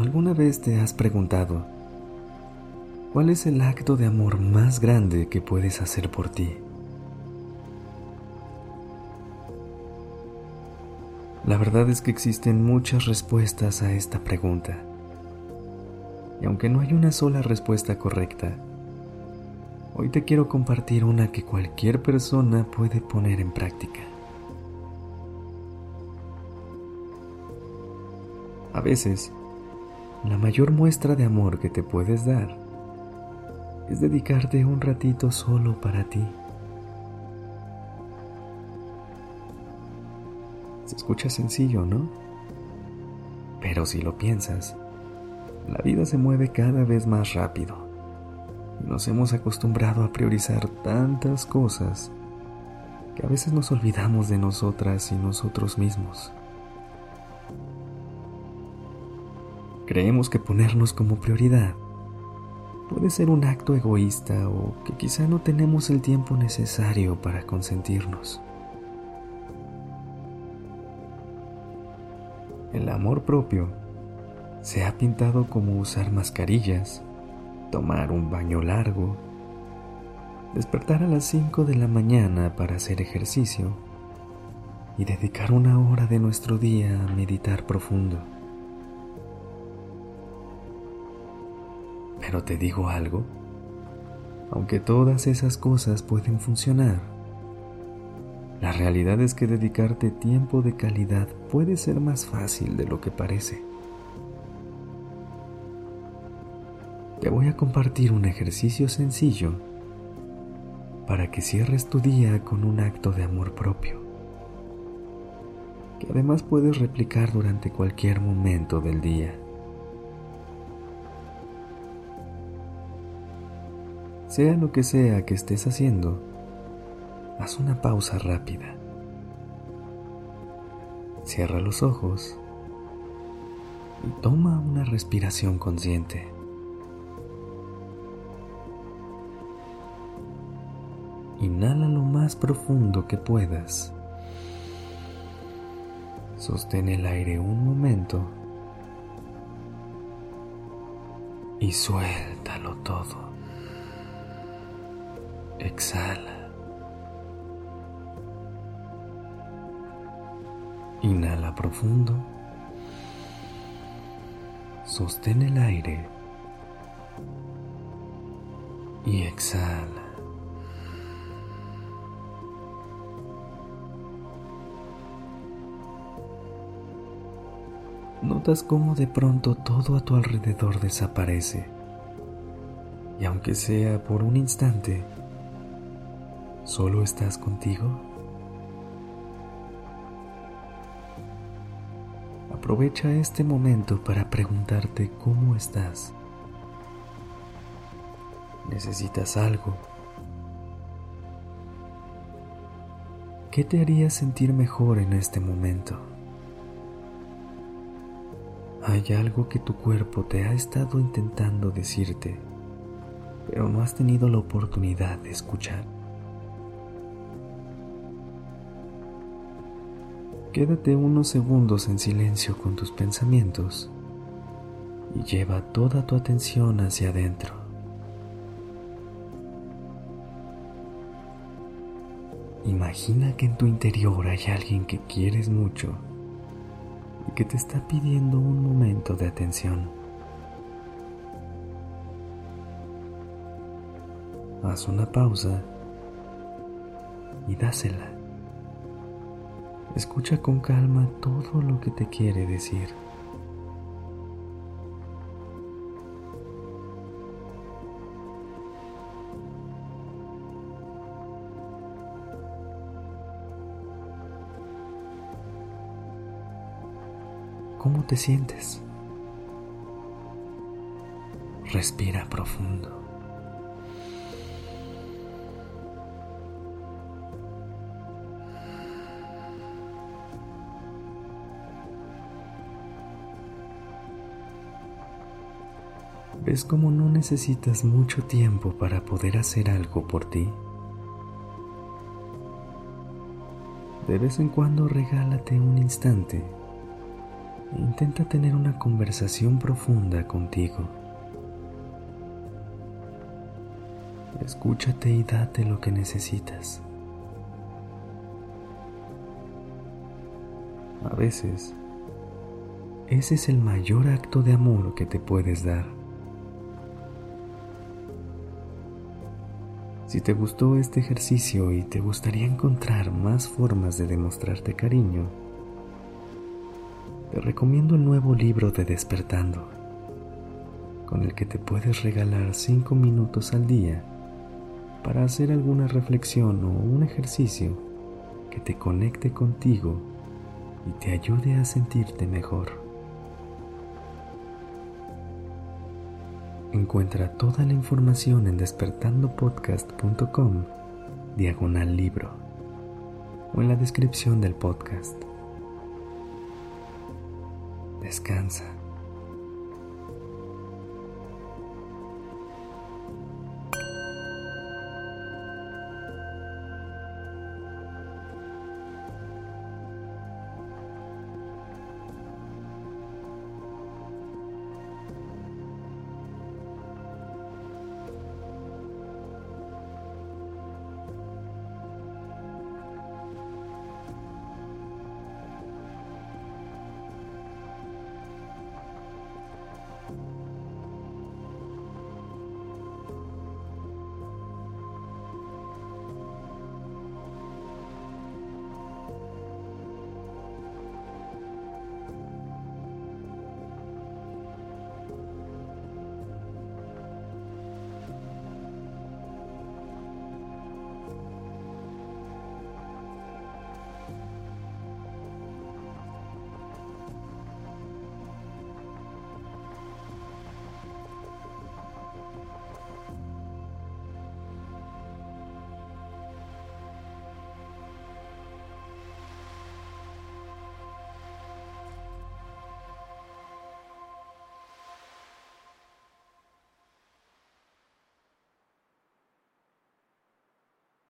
¿Alguna vez te has preguntado cuál es el acto de amor más grande que puedes hacer por ti? La verdad es que existen muchas respuestas a esta pregunta. Y aunque no hay una sola respuesta correcta, hoy te quiero compartir una que cualquier persona puede poner en práctica. A veces, la mayor muestra de amor que te puedes dar es dedicarte un ratito solo para ti. Se escucha sencillo, ¿no? Pero si lo piensas, la vida se mueve cada vez más rápido nos hemos acostumbrado a priorizar tantas cosas que a veces nos olvidamos de nosotras y nosotros mismos. Creemos que ponernos como prioridad puede ser un acto egoísta o que quizá no tenemos el tiempo necesario para consentirnos. El amor propio se ha pintado como usar mascarillas, tomar un baño largo, despertar a las 5 de la mañana para hacer ejercicio y dedicar una hora de nuestro día a meditar profundo. Pero te digo algo, aunque todas esas cosas pueden funcionar, la realidad es que dedicarte tiempo de calidad puede ser más fácil de lo que parece. Te voy a compartir un ejercicio sencillo para que cierres tu día con un acto de amor propio, que además puedes replicar durante cualquier momento del día. Sea lo que sea que estés haciendo, haz una pausa rápida. Cierra los ojos y toma una respiración consciente. Inhala lo más profundo que puedas. Sostén el aire un momento y suéltalo todo. Exhala. Inhala profundo. Sostén el aire. Y exhala. Notas cómo de pronto todo a tu alrededor desaparece. Y aunque sea por un instante, ¿Solo estás contigo? Aprovecha este momento para preguntarte cómo estás. ¿Necesitas algo? ¿Qué te haría sentir mejor en este momento? Hay algo que tu cuerpo te ha estado intentando decirte, pero no has tenido la oportunidad de escuchar. Quédate unos segundos en silencio con tus pensamientos y lleva toda tu atención hacia adentro. Imagina que en tu interior hay alguien que quieres mucho y que te está pidiendo un momento de atención. Haz una pausa y dásela. Escucha con calma todo lo que te quiere decir. ¿Cómo te sientes? Respira profundo. ¿Ves cómo no necesitas mucho tiempo para poder hacer algo por ti? De vez en cuando regálate un instante intenta tener una conversación profunda contigo. Escúchate y date lo que necesitas. A veces, ese es el mayor acto de amor que te puedes dar. Si te gustó este ejercicio y te gustaría encontrar más formas de demostrarte cariño, te recomiendo el nuevo libro de Despertando, con el que te puedes regalar 5 minutos al día para hacer alguna reflexión o un ejercicio que te conecte contigo y te ayude a sentirte mejor. Encuentra toda la información en despertandopodcast.com diagonal libro o en la descripción del podcast. Descansa.